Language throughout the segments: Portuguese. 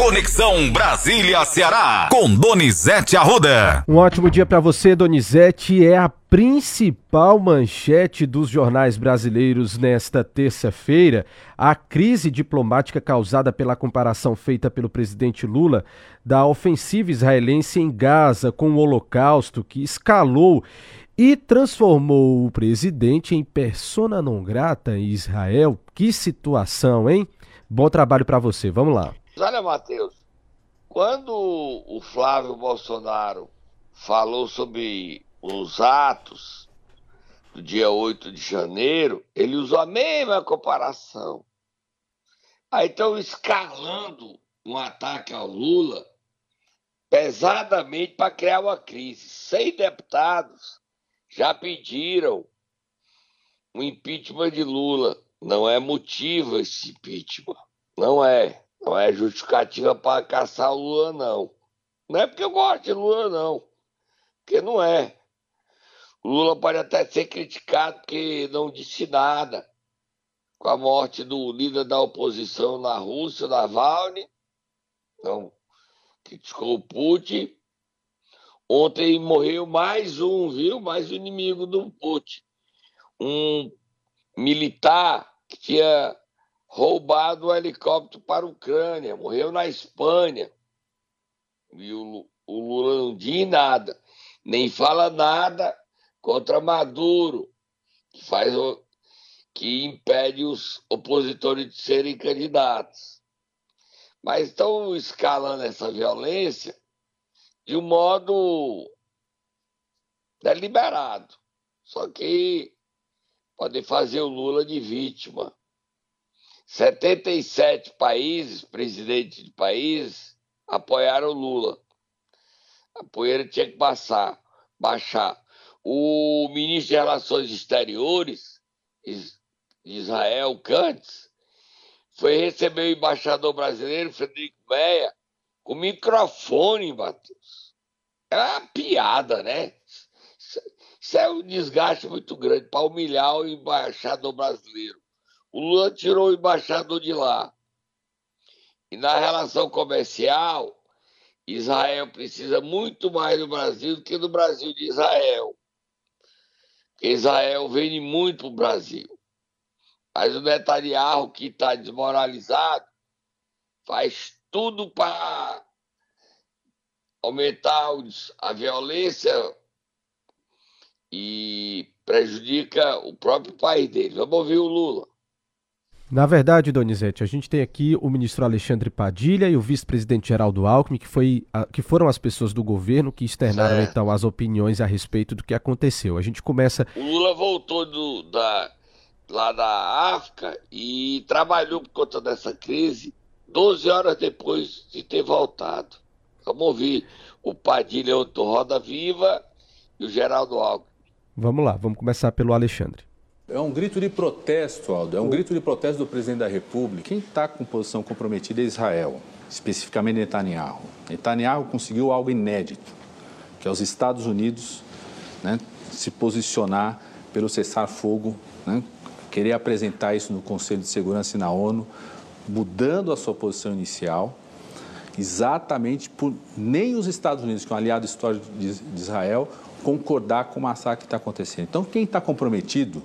Conexão Brasília-Ceará, com Donizete Arruda. Um ótimo dia para você, Donizete. É a principal manchete dos jornais brasileiros nesta terça-feira. A crise diplomática causada pela comparação feita pelo presidente Lula da ofensiva israelense em Gaza com o Holocausto, que escalou e transformou o presidente em persona non grata em Israel. Que situação, hein? Bom trabalho para você. Vamos lá. Olha, Matheus, quando o Flávio Bolsonaro falou sobre os atos do dia 8 de janeiro, ele usou a mesma comparação. Aí estão escalando um ataque ao Lula pesadamente para criar uma crise. Seis deputados já pediram o impeachment de Lula. Não é motivo esse impeachment. Não é. Não é justificativa para caçar o Lula, não. Não é porque eu gosto de Lula, não. Porque não é. Lula pode até ser criticado porque não disse nada com a morte do líder da oposição na Rússia, Navalny. Não criticou o Putin. Ontem morreu mais um, viu? Mais um inimigo do Putin. Um militar que tinha roubado o helicóptero para a Ucrânia, morreu na Espanha. E o, o Lula não diz nada, nem fala nada contra Maduro, que faz que impede os opositores de serem candidatos. Mas estão escalando essa violência de um modo deliberado. Só que podem fazer o Lula de vítima. 77 países, presidentes de países, apoiaram Lula. A poeira tinha que passar, baixar. O ministro de Relações Exteriores Israel, Cantes, foi receber o embaixador brasileiro, Frederico Meia, com microfone, Matheus. É uma piada, né? Isso é um desgaste muito grande para humilhar o embaixador brasileiro. O Lula tirou o embaixador de lá. E na relação comercial, Israel precisa muito mais do Brasil do que do Brasil de Israel. Israel vende muito para o Brasil. Mas o Netanyahu, que está desmoralizado, faz tudo para aumentar a violência e prejudica o próprio país dele. Vamos ouvir o Lula. Na verdade, Donizete, a gente tem aqui o ministro Alexandre Padilha e o vice-presidente Geraldo Alckmin, que, foi, a, que foram as pessoas do governo que externaram certo. então as opiniões a respeito do que aconteceu. A gente começa. O Lula voltou do, da, lá da África e trabalhou por conta dessa crise 12 horas depois de ter voltado. Vamos ouvir o Padilha do Roda Viva e o Geraldo Alckmin. Vamos lá, vamos começar pelo Alexandre. É um grito de protesto, Aldo. É um grito de protesto do presidente da República. Quem está com posição comprometida é Israel, especificamente Netanyahu. Netanyahu conseguiu algo inédito, que é os Estados Unidos né, se posicionar pelo cessar-fogo, né, querer apresentar isso no Conselho de Segurança e na ONU, mudando a sua posição inicial, exatamente por nem os Estados Unidos, que é um aliado histórico de Israel, concordar com o massacre que está acontecendo. Então, quem está comprometido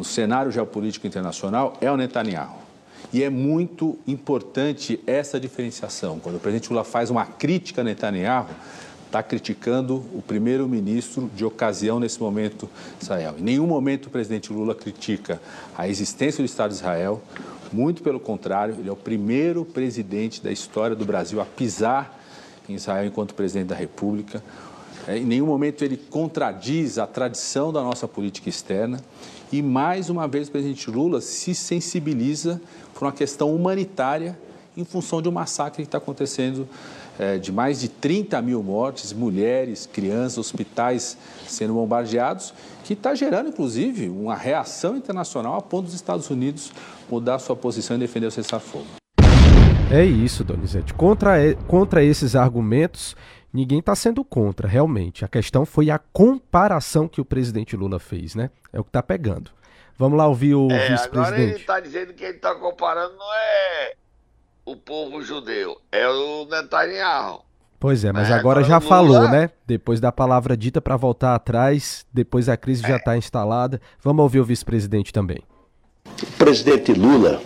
no cenário geopolítico internacional é o Netanyahu. E é muito importante essa diferenciação. Quando o presidente Lula faz uma crítica a Netanyahu, está criticando o primeiro-ministro de ocasião nesse momento, Israel. Em nenhum momento o presidente Lula critica a existência do Estado de Israel, muito pelo contrário, ele é o primeiro presidente da história do Brasil a pisar em Israel enquanto presidente da República. É, em nenhum momento ele contradiz a tradição da nossa política externa e mais uma vez o presidente Lula se sensibiliza por uma questão humanitária em função de um massacre que está acontecendo é, de mais de 30 mil mortes, mulheres, crianças, hospitais sendo bombardeados, que está gerando, inclusive, uma reação internacional a ponto dos Estados Unidos mudar sua posição e defender o cessar-fogo. É isso, Donizete. Contra, contra esses argumentos, ninguém está sendo contra, realmente. A questão foi a comparação que o presidente Lula fez, né? É o que está pegando. Vamos lá ouvir o é, vice-presidente. Agora ele está dizendo que ele está comparando não é o povo judeu? É o Netanyahu. Pois é, mas é, agora, agora, já falou, né? Depois da palavra dita para voltar atrás, depois a crise é. já está instalada. Vamos ouvir o vice-presidente também. O presidente Lula,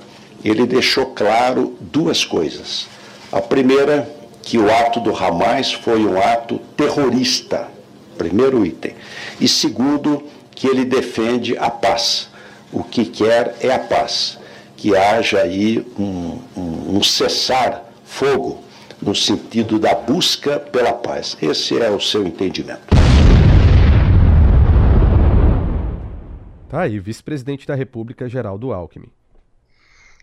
ele deixou claro duas coisas. A primeira, que o ato do Hamas foi um ato terrorista, primeiro item. E segundo, que ele defende a paz. O que quer é a paz. Que haja aí um, um, um cessar fogo no sentido da busca pela paz. Esse é o seu entendimento. Tá aí, vice-presidente da República, Geraldo Alckmin.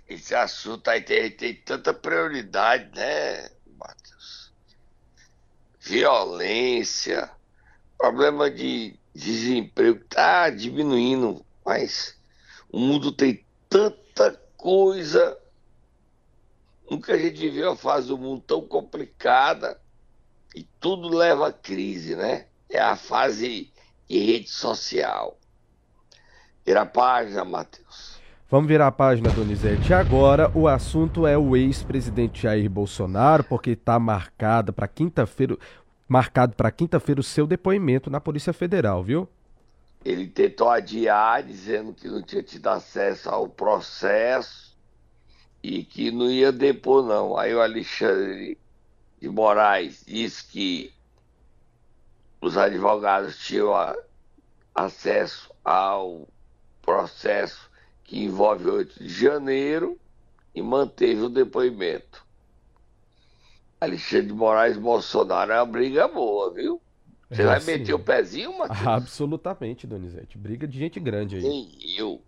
Esse assunto aí tem, tem tanta prioridade, né? Violência, problema de desemprego está diminuindo, mas o mundo tem tanta coisa Nunca a gente viveu uma fase do mundo tão complicada e tudo leva a crise, né? É a fase de rede social. Vira a página, Matheus. Vamos virar a página, Donizete. Agora o assunto é o ex-presidente Jair Bolsonaro, porque está marcado para quinta-feira, marcado para quinta-feira o seu depoimento na Polícia Federal, viu? Ele tentou adiar, dizendo que não tinha tido acesso ao processo e que não ia depor, não. Aí o Alexandre de Moraes disse que os advogados tinham acesso ao processo que envolve 8 de janeiro e manteve o depoimento. Alexandre de Moraes Bolsonaro é uma briga boa, viu? Você é, vai sim. meter o pezinho, Matheus? Absolutamente, Donizete. Briga de gente grande aí. Nem eu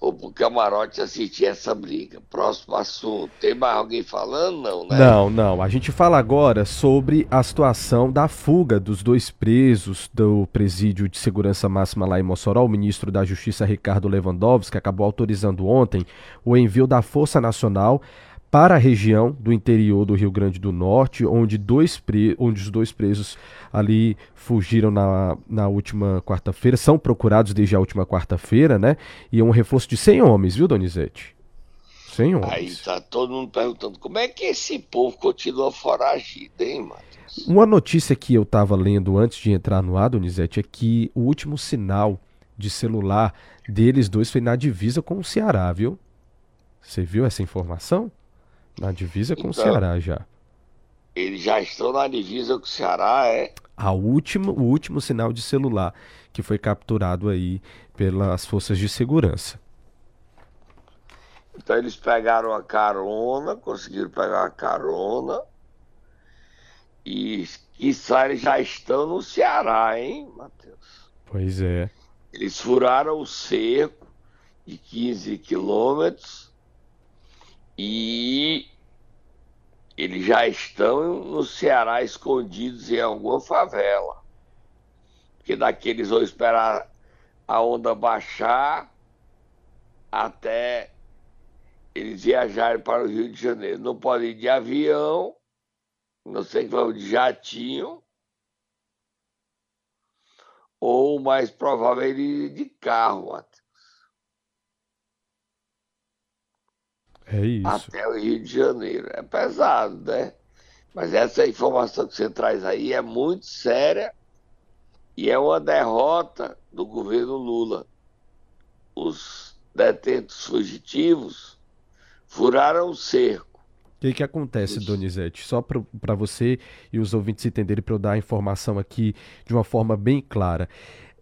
ou pro camarote assistir essa briga. Próximo assunto. Tem mais alguém falando? Não, né? Não, não. A gente fala agora sobre a situação da fuga dos dois presos do presídio de segurança máxima lá em Mossoró. O ministro da Justiça, Ricardo Lewandowski, acabou autorizando ontem o envio da Força Nacional para a região do interior do Rio Grande do Norte, onde, dois onde os dois presos ali fugiram na, na última quarta-feira, são procurados desde a última quarta-feira, né? E é um reforço de 100 homens, viu, Donizete? 100 homens. Aí tá todo mundo perguntando como é que esse povo continua foragido, hein, Matheus? Uma notícia que eu estava lendo antes de entrar no ar, Donizete, é que o último sinal de celular deles dois foi na divisa com o Ceará, viu? Você viu essa informação? Na divisa com então, o Ceará já. Eles já estão na divisa com o Ceará, é? A última, o último sinal de celular que foi capturado aí pelas forças de segurança. Então eles pegaram a carona, conseguiram pegar a carona e quiçá eles já estão no Ceará, hein, Matheus? Pois é. Eles furaram o cerco de 15 quilômetros e eles já estão no Ceará escondidos em alguma favela. Porque daqui eles vão esperar a onda baixar até eles viajarem para o Rio de Janeiro. Não podem ir de avião, não sei que vão de jatinho, ou mais provável ele de carro, Matheus. É isso. Até o Rio de Janeiro. É pesado, né? Mas essa informação que você traz aí é muito séria e é uma derrota do governo Lula. Os detentos fugitivos furaram o cerco. O que, que acontece, Isso. Donizete? Só para você e os ouvintes entenderem, para eu dar a informação aqui de uma forma bem clara.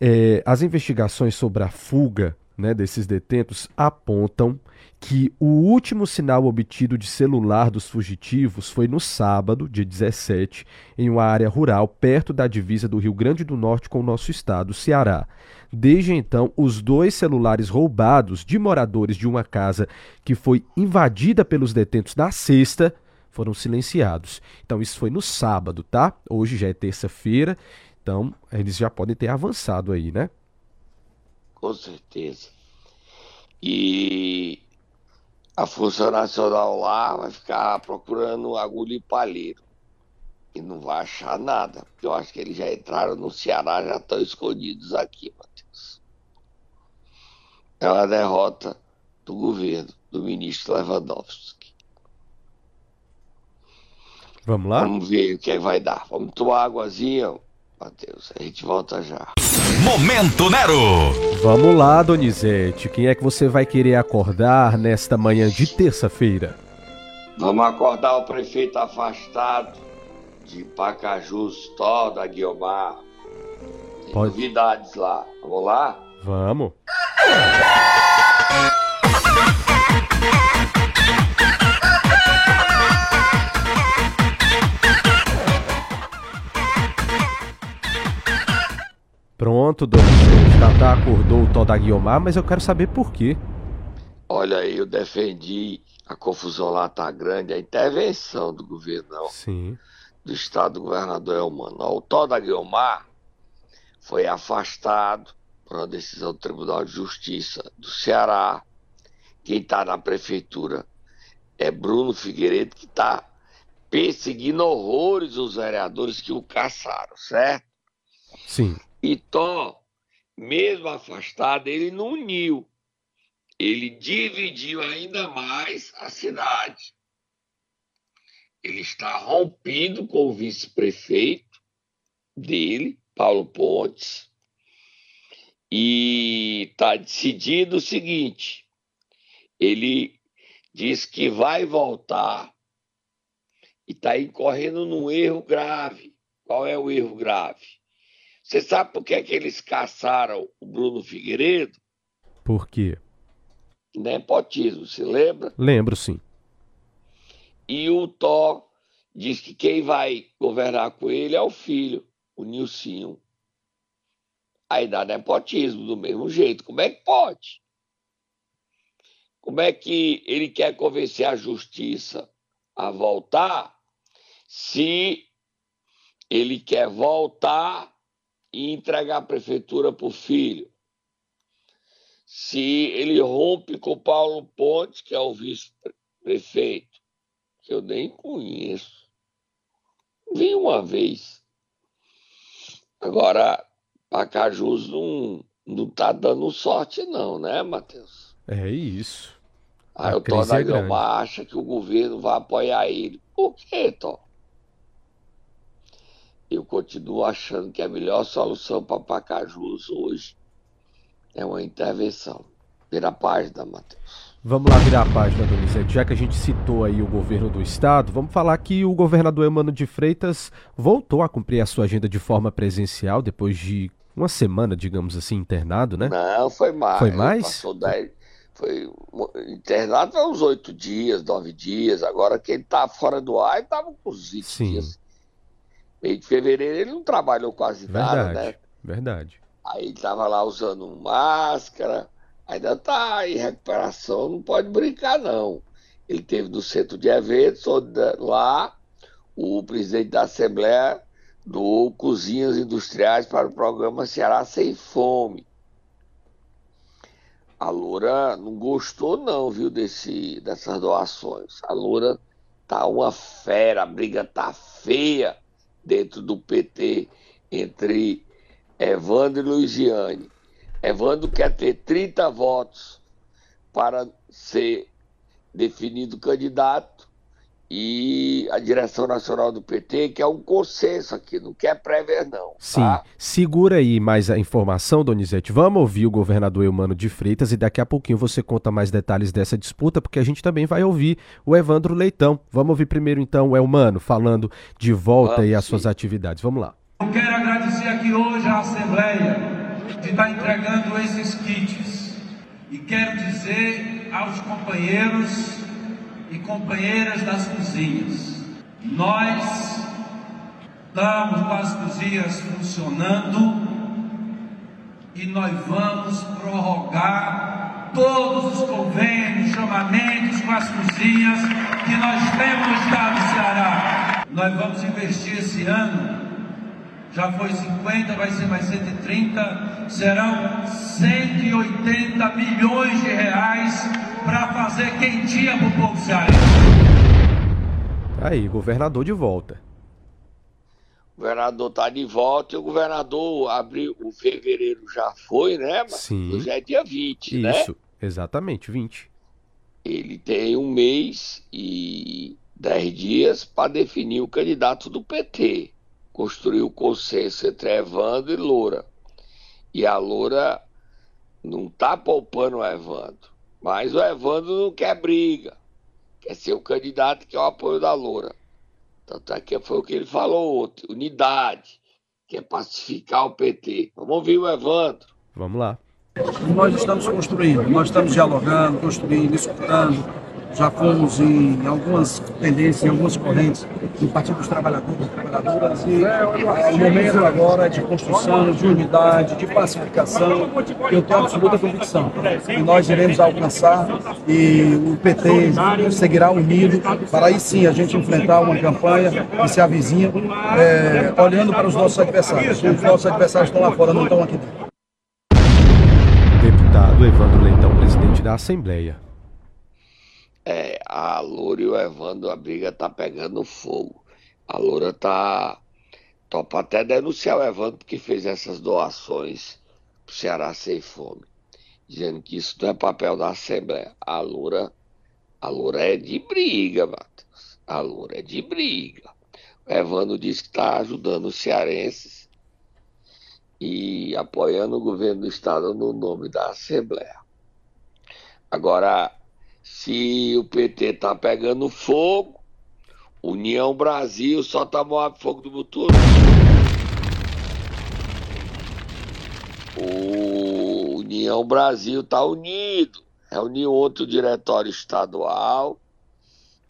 É, as investigações sobre a fuga né, desses detentos apontam que o último sinal obtido de celular dos fugitivos foi no sábado, dia 17, em uma área rural perto da divisa do Rio Grande do Norte com o nosso estado, Ceará. Desde então, os dois celulares roubados de moradores de uma casa que foi invadida pelos detentos na sexta foram silenciados. Então, isso foi no sábado, tá? Hoje já é terça-feira, então eles já podem ter avançado aí, né? Com certeza. E a Força Nacional lá vai ficar procurando agulha e palheiro. E não vai achar nada, porque eu acho que eles já entraram no Ceará, já estão escondidos aqui, Matheus. É uma derrota do governo, do ministro Lewandowski. Vamos lá? Vamos ver o que vai dar. Vamos tomar águazinha, Matheus. A gente volta já. Momento Nero! Vamos lá, Donizete. Quem é que você vai querer acordar nesta manhã de terça-feira? Vamos acordar o prefeito afastado de Pacajus, Toda, Guiomar. Tem Pode. novidades lá. Vamos lá? Vamos. Pronto, Donizete. Tatá acordou o Tó da Guiomar, mas eu quero saber por quê. Olha aí, eu defendi. A confusão lá tá grande. A intervenção do governo Sim. do estado do governador Elmano. O Tó da Guiomar foi afastado por uma decisão do Tribunal de Justiça do Ceará. Quem está na prefeitura é Bruno Figueiredo, que está perseguindo horrores os vereadores que o caçaram, certo? Sim. E Tó, mesmo afastado, ele não uniu. Ele dividiu ainda mais a cidade. Ele está rompido com o vice-prefeito dele, Paulo Pontes, e está decidido o seguinte: ele diz que vai voltar e está incorrendo num erro grave. Qual é o erro grave? Você sabe por que, é que eles caçaram o Bruno Figueiredo? Por quê? Nepotismo, se lembra? Lembro, sim. E o Tó diz que quem vai governar com ele é o filho, o Nilcinho. Aí dá nepotismo do mesmo jeito. Como é que pode? Como é que ele quer convencer a justiça a voltar se ele quer voltar e entregar a prefeitura para o filho? Se ele rompe com Paulo Pontes, que é o vice-prefeito, que eu nem conheço. Vi uma vez. Agora, Pacajus não, não tá dando sorte, não, né, Matheus? É isso. Aí A o é grande. Guilmar acha que o governo vai apoiar ele. Por quê, Tó? Eu continuo achando que a melhor solução para Pacajus hoje é uma intervenção. Vira a página, Matheus. Vamos lá virar a página, Donizete. Já que a gente citou aí o governo do estado, vamos falar que o governador Emano de Freitas voltou a cumprir a sua agenda de forma presencial depois de uma semana, digamos assim, internado, né? Não, foi mais. Foi mais? Passou dez, foi internado foi uns oito dias, nove dias. Agora quem tá fora do ar estava com uns 20 Sim. dias. Meio de fevereiro ele não trabalhou quase nada, Verdade. né? Verdade. Aí ele tava lá usando máscara, ainda tá em recuperação, não pode brincar não. Ele teve no centro de eventos, lá o presidente da Assembleia doou cozinhas industriais para o programa Ceará Sem Fome. A Loura não gostou não, viu, desse, dessas doações. A Loura tá uma fera, a briga tá feia dentro do PT entre Evandro e Luiziane. Evandro quer ter 30 votos para ser definido candidato e a direção nacional do PT quer um consenso aqui, não quer prévia não. Sim. Tá? Segura aí mais a informação, Donizete. Vamos ouvir o governador Eumano de Freitas e daqui a pouquinho você conta mais detalhes dessa disputa, porque a gente também vai ouvir o Evandro Leitão. Vamos ouvir primeiro então o Eumano falando de volta Vamos, aí às sim. suas atividades. Vamos lá. Eu quero agradecer aqui hoje à Assembleia de estar entregando esses kits. E quero dizer aos companheiros e companheiras das cozinhas: nós estamos com as cozinhas funcionando e nós vamos prorrogar todos os convênios, chamamentos com as cozinhas que nós temos no estado do Ceará. Nós vamos investir esse ano já foi 50, vai ser mais 130, serão 180 milhões de reais para fazer quentinha para o povo cearense. Aí, governador de volta. O governador tá de volta e o governador abriu, o fevereiro já foi, né? Mas Sim. hoje é dia 20, né? Isso, exatamente, 20. Ele tem um mês e dez dias para definir o candidato do PT. Construiu o consenso entre Evandro e Loura. E a Loura não está poupando o Evandro. Mas o Evandro não quer briga. Quer ser o candidato que é o apoio da Loura. Tanto é que foi o que ele falou ontem. Unidade. Quer pacificar o PT. Vamos ouvir o Evandro. Vamos lá. Nós estamos construindo, nós estamos dialogando, construindo, escutando. Já fomos em algumas tendências, em algumas correntes do Partido dos Trabalhadores, Trabalhadoras, e o momento agora é de construção, de unidade, de pacificação, que eu tenho absoluta convicção. E nós iremos alcançar e o PT seguirá unido para aí sim a gente enfrentar uma campanha que se avizinha, é, olhando para os nossos adversários. Os nossos adversários estão lá fora, não estão aqui dentro. Deputado Evandro Leitão, presidente da Assembleia. É, a Loura e o Evandro, a briga tá pegando fogo. A Loura tá. Topa até denunciar o Evandro porque fez essas doações pro Ceará sem fome. Dizendo que isso não é papel da Assembleia. A Loura. A Loura é de briga, Matheus. A Loura é de briga. O Evandro disse que está ajudando os cearenses e apoiando o governo do estado no nome da Assembleia. Agora, se o PT tá pegando fogo, União Brasil só tá moendo fogo do Muturão. O União Brasil tá unido. Reuniu outro diretório estadual,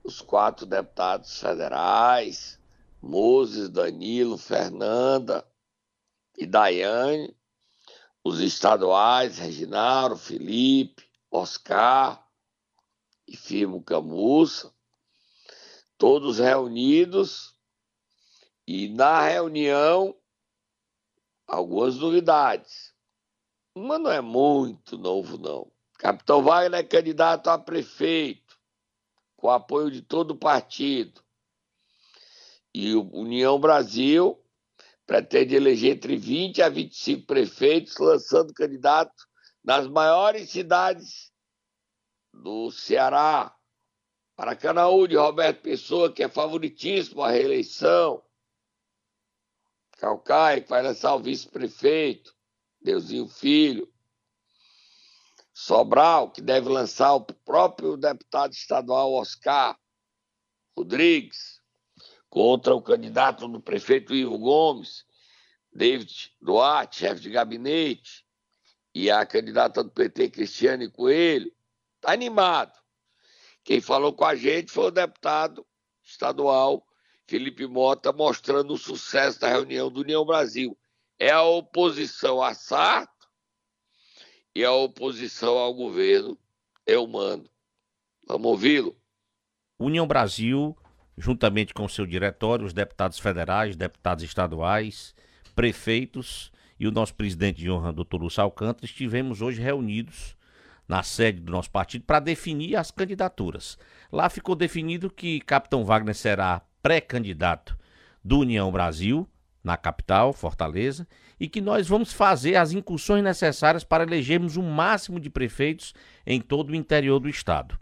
os quatro deputados federais, Moses, Danilo, Fernanda e Daiane, os estaduais, Reginaldo, Felipe, Oscar, e Firmo Camussa, todos reunidos, e na reunião, algumas novidades. Uma não é muito novo, não. Capitão Wagner é candidato a prefeito, com apoio de todo o partido. E o União Brasil pretende eleger entre 20 a 25 prefeitos, lançando candidato nas maiores cidades do Ceará, Paracanaú de Roberto Pessoa, que é favoritíssimo à reeleição. Calcaia, que vai lançar o vice-prefeito, Deusinho Filho. Sobral, que deve lançar o próprio deputado estadual Oscar Rodrigues, contra o candidato do prefeito Ivo Gomes, David Duarte, chefe de gabinete, e a candidata do PT, Cristiane Coelho. Está animado. Quem falou com a gente foi o deputado estadual Felipe Mota, mostrando o sucesso da reunião do União Brasil. É a oposição a Sarto e a oposição ao governo eu mando. Vamos ouvi-lo? União Brasil, juntamente com seu diretório, os deputados federais, deputados estaduais, prefeitos e o nosso presidente de honra, doutor Lúcio Alcântara, estivemos hoje reunidos na sede do nosso partido para definir as candidaturas. Lá ficou definido que Capitão Wagner será pré-candidato do União Brasil, na capital, Fortaleza, e que nós vamos fazer as incursões necessárias para elegermos o máximo de prefeitos em todo o interior do estado.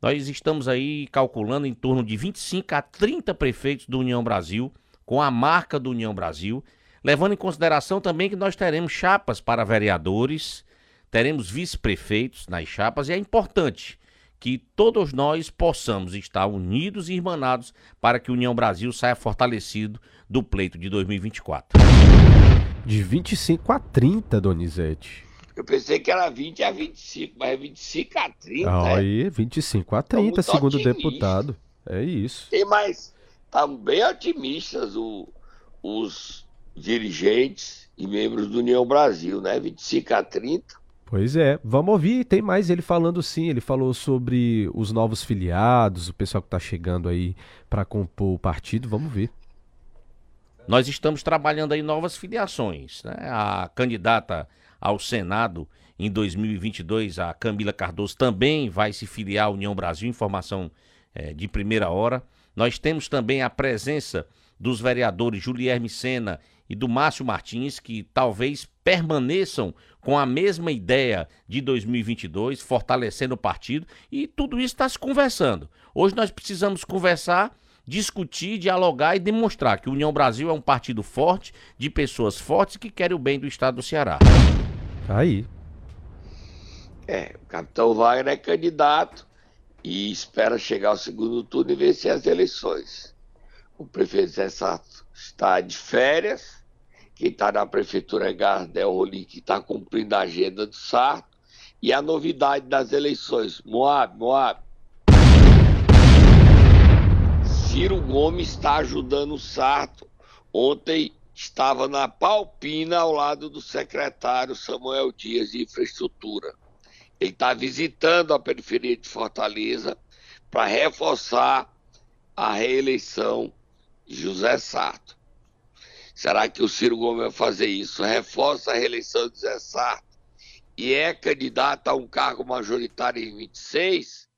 Nós estamos aí calculando em torno de 25 a 30 prefeitos do União Brasil, com a marca do União Brasil, levando em consideração também que nós teremos chapas para vereadores, teremos vice-prefeitos nas chapas e é importante que todos nós possamos estar unidos e irmanados para que a União Brasil saia fortalecido do pleito de 2024. De 25 a 30, Donizete. Eu pensei que era 20 a 25, mas é 25 a 30. Ah, aí, é? 25 a 30, segundo o deputado. É isso. Tem mais. Estão bem otimistas o, os dirigentes e membros do União Brasil, né? 25 a 30. Pois é, vamos ouvir, tem mais ele falando sim, ele falou sobre os novos filiados, o pessoal que está chegando aí para compor o partido, vamos ver. Nós estamos trabalhando aí novas filiações, né? A candidata ao Senado em 2022, a Camila Cardoso, também vai se filiar à União Brasil, informação é, de primeira hora. Nós temos também a presença dos vereadores Julierme Sena e do Márcio Martins, que talvez permaneçam com a mesma ideia de 2022, fortalecendo o partido, e tudo isso está se conversando. Hoje nós precisamos conversar, discutir, dialogar e demonstrar que União Brasil é um partido forte, de pessoas fortes que querem o bem do estado do Ceará. Aí. É, o capitão Wagner é candidato e espera chegar ao segundo turno e vencer as eleições. O prefeito Zé Sato está de férias, quem está na prefeitura é Gardel Rolim, que está cumprindo a agenda do Sarto, e a novidade das eleições, Moab, Moab. Ciro Gomes está ajudando o Sarto. Ontem estava na Palpina ao lado do secretário Samuel Dias de Infraestrutura. Ele está visitando a periferia de Fortaleza para reforçar a reeleição José Sarto. Será que o Ciro Gomes vai fazer isso? Reforça a reeleição de José Sarto e é candidato a um cargo majoritário em 26?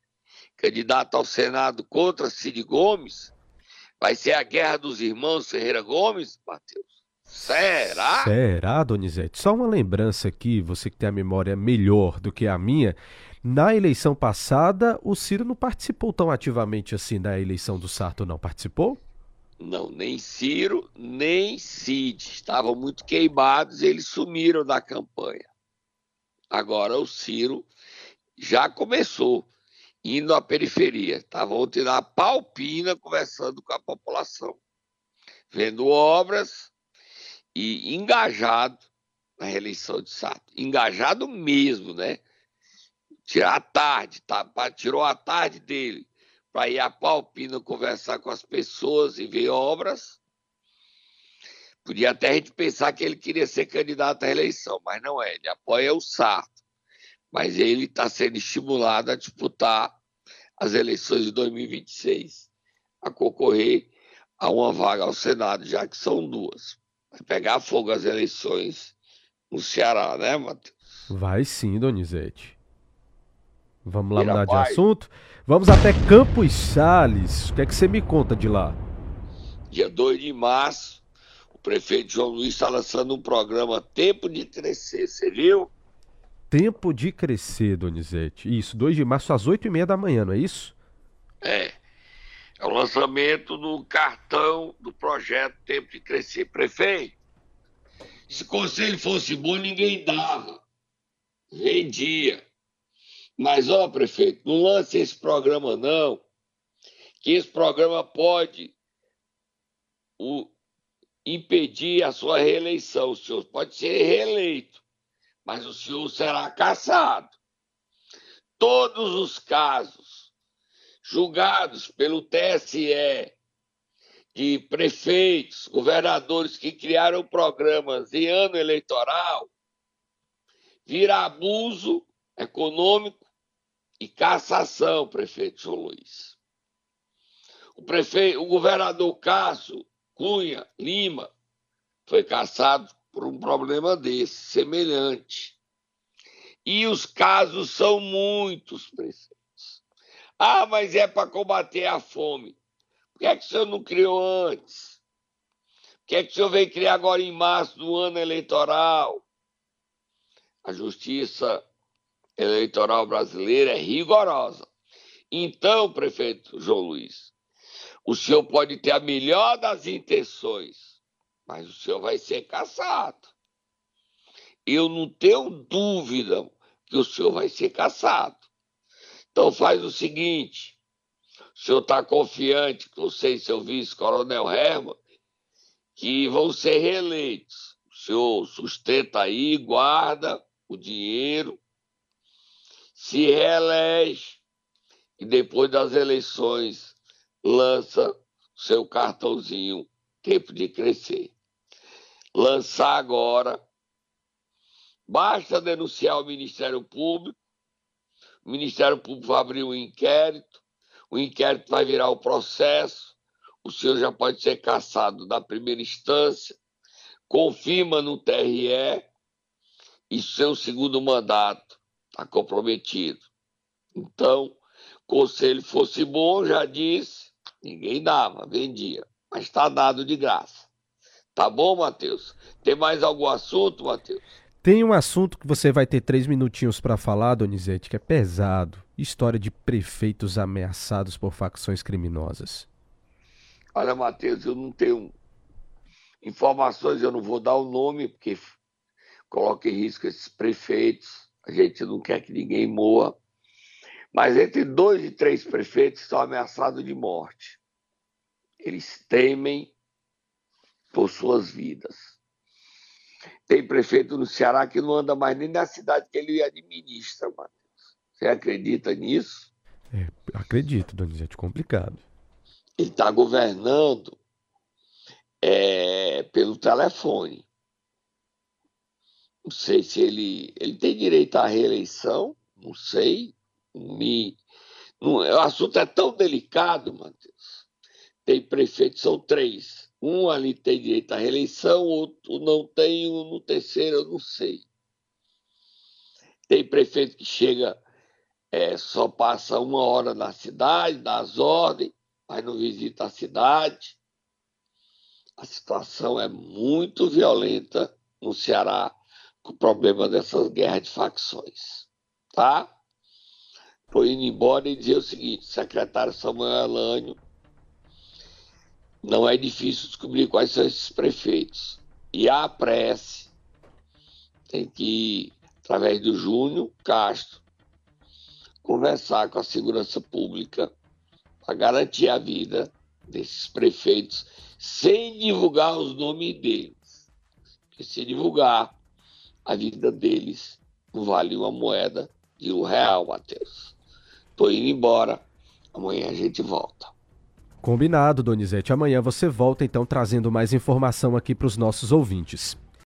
Candidato ao Senado contra Ciro Gomes? Vai ser a guerra dos irmãos Ferreira Gomes, Matheus? Será? Será, Donizete? Só uma lembrança aqui, você que tem a memória melhor do que a minha. Na eleição passada, o Ciro não participou tão ativamente assim da eleição do Sarto, não participou? Não, nem Ciro, nem Cid. Estavam muito queimados e eles sumiram da campanha. Agora o Ciro já começou indo à periferia. Estava ontem na Palpina conversando com a população, vendo obras e engajado na reeleição de Sato. Engajado mesmo, né? Tirar a tarde, tá? tirou a tarde dele para ir a Palpina conversar com as pessoas e ver obras. Podia até a gente pensar que ele queria ser candidato à reeleição, mas não é. Ele apoia o Sato. Mas ele está sendo estimulado a disputar as eleições de 2026, a concorrer a uma vaga ao Senado, já que são duas. Vai pegar fogo as eleições no Ceará, né, Matheus? Vai sim, Donizete. Vamos lá mudar de assunto? Vamos até Campos Sales. O que é que você me conta de lá? Dia 2 de março, o prefeito João Luiz está lançando um programa Tempo de Crescer, você viu? Tempo de Crescer, Donizete. Isso, 2 de março às 8 e meia da manhã, não é isso? É. É o lançamento do cartão do projeto Tempo de Crescer. Prefeito, se o conselho fosse bom, ninguém dava. Vendia. Mas, ó, prefeito, não lance esse programa, não. Que esse programa pode o, impedir a sua reeleição. O senhor pode ser reeleito, mas o senhor será caçado. Todos os casos julgados pelo TSE de prefeitos, governadores que criaram programas em ano eleitoral, vira abuso econômico e cassação, prefeito João Luiz. O prefeito, o governador Cássio Cunha Lima foi cassado por um problema desse, semelhante. E os casos são muitos, prefeito. Ah, mas é para combater a fome. Por que, é que o senhor não criou antes? Por que, é que o senhor veio criar agora em março do ano eleitoral? A justiça eleitoral brasileira é rigorosa. Então, prefeito João Luiz, o senhor pode ter a melhor das intenções, mas o senhor vai ser caçado. Eu não tenho dúvida que o senhor vai ser caçado. Então faz o seguinte: o senhor está confiante, você e seu vice, Coronel Herman, que vão ser reeleitos. O senhor sustenta aí, guarda o dinheiro, se reelege e depois das eleições lança seu cartãozinho Tempo de Crescer. Lançar agora, basta denunciar o Ministério Público. O Ministério Público vai abrir um inquérito, o inquérito vai virar o processo, o senhor já pode ser cassado da primeira instância, confirma no TRE e seu segundo mandato está comprometido. Então, conselho fosse bom, já disse, ninguém dava, vendia, mas está dado de graça. Tá bom, Matheus? Tem mais algum assunto, Matheus? Tem um assunto que você vai ter três minutinhos para falar, Donizete, que é pesado. História de prefeitos ameaçados por facções criminosas. Olha, Matheus, eu não tenho informações, eu não vou dar o nome, porque coloca em risco esses prefeitos. A gente não quer que ninguém morra. Mas entre dois e três prefeitos estão ameaçados de morte. Eles temem por suas vidas. Tem prefeito no Ceará que não anda mais nem na cidade que ele administra, Matheus. Você acredita nisso? É, acredito, Donizete, complicado. Ele está governando é, pelo telefone. Não sei se ele, ele tem direito à reeleição, não sei. Me, não, o assunto é tão delicado, Matheus. Tem prefeitos, são três. Um ali tem direito à reeleição, outro não tem, um no terceiro eu não sei. Tem prefeito que chega, é, só passa uma hora na cidade, dá as ordens, mas não visita a cidade. A situação é muito violenta no Ceará com o problema dessas guerras de facções. Tá? Estou indo embora e dizer o seguinte, secretário Samuel Elânio, não é difícil descobrir quais são esses prefeitos. E a prece tem que, através do Júnior Castro, conversar com a segurança pública para garantir a vida desses prefeitos sem divulgar os nomes deles. Porque se divulgar, a vida deles vale uma moeda de um real, Matheus. Tô indo embora. Amanhã a gente volta. Combinado, Donizete. Amanhã você volta então trazendo mais informação aqui para os nossos ouvintes.